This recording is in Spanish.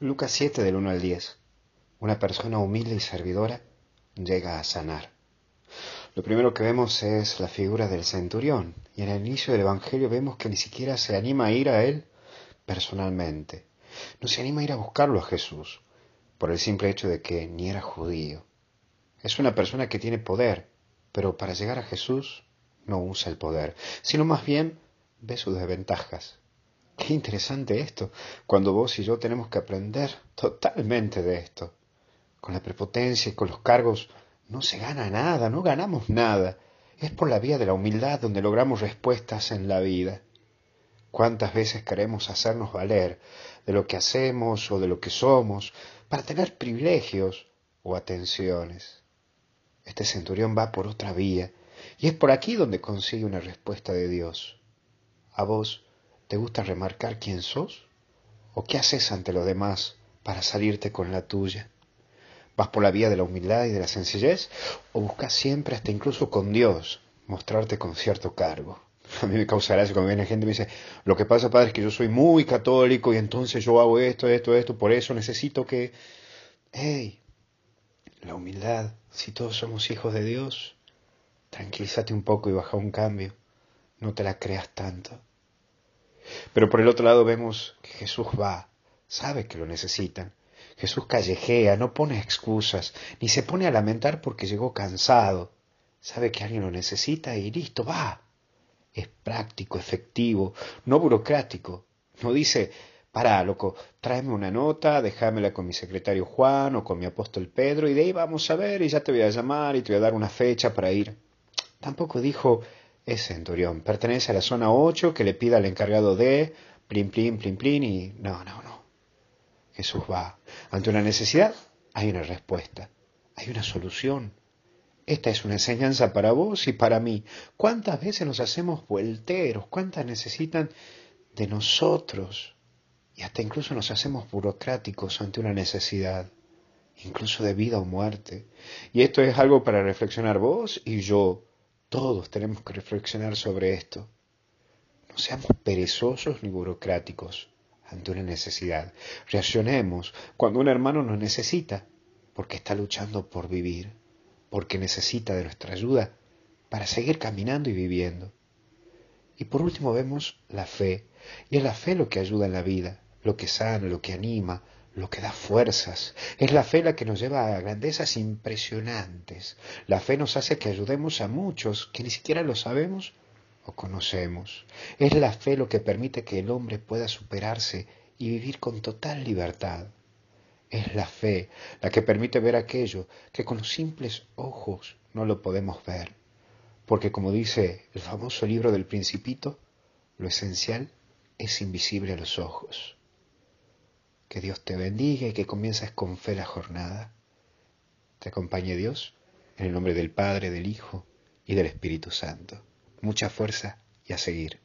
Lucas 7 del 1 al 10. Una persona humilde y servidora llega a sanar. Lo primero que vemos es la figura del centurión y en el inicio del Evangelio vemos que ni siquiera se anima a ir a él personalmente. No se anima a ir a buscarlo a Jesús por el simple hecho de que ni era judío. Es una persona que tiene poder, pero para llegar a Jesús no usa el poder, sino más bien ve sus desventajas. Qué interesante esto, cuando vos y yo tenemos que aprender totalmente de esto. Con la prepotencia y con los cargos no se gana nada, no ganamos nada. Es por la vía de la humildad donde logramos respuestas en la vida. ¿Cuántas veces queremos hacernos valer de lo que hacemos o de lo que somos para tener privilegios o atenciones? Este centurión va por otra vía y es por aquí donde consigue una respuesta de Dios. A vos ¿Te gusta remarcar quién sos? ¿O qué haces ante los demás para salirte con la tuya? ¿Vas por la vía de la humildad y de la sencillez? ¿O buscas siempre, hasta incluso con Dios, mostrarte con cierto cargo? A mí me causa gracia cuando viene gente y me dice, lo que pasa, padre, es que yo soy muy católico y entonces yo hago esto, esto, esto, por eso necesito que... ¡Hey! La humildad, si todos somos hijos de Dios, tranquilízate un poco y baja un cambio. No te la creas tanto. Pero por el otro lado vemos que Jesús va, sabe que lo necesitan. Jesús callejea, no pone excusas, ni se pone a lamentar porque llegó cansado. Sabe que alguien lo necesita y listo, va. Es práctico, efectivo, no burocrático. No dice, para, loco, tráeme una nota, déjamela con mi secretario Juan o con mi apóstol Pedro y de ahí vamos a ver y ya te voy a llamar y te voy a dar una fecha para ir. Tampoco dijo, es centurión. Pertenece a la zona 8 que le pida al encargado de plin, plin, plin, plin y no, no, no. Jesús va. Ante una necesidad hay una respuesta, hay una solución. Esta es una enseñanza para vos y para mí. ¿Cuántas veces nos hacemos vuelteros? ¿Cuántas necesitan de nosotros? Y hasta incluso nos hacemos burocráticos ante una necesidad, incluso de vida o muerte. Y esto es algo para reflexionar vos y yo. Todos tenemos que reflexionar sobre esto. No seamos perezosos ni burocráticos ante una necesidad. Reaccionemos cuando un hermano nos necesita, porque está luchando por vivir, porque necesita de nuestra ayuda para seguir caminando y viviendo. Y por último vemos la fe, y es la fe lo que ayuda en la vida, lo que sana, lo que anima, lo que da fuerzas. Es la fe la que nos lleva a grandezas impresionantes. La fe nos hace que ayudemos a muchos que ni siquiera lo sabemos o conocemos. Es la fe lo que permite que el hombre pueda superarse y vivir con total libertad. Es la fe la que permite ver aquello que con los simples ojos no lo podemos ver. Porque como dice el famoso libro del principito, lo esencial es invisible a los ojos. Que Dios te bendiga y que comiences con fe la jornada. Te acompañe Dios en el nombre del Padre, del Hijo y del Espíritu Santo. Mucha fuerza y a seguir.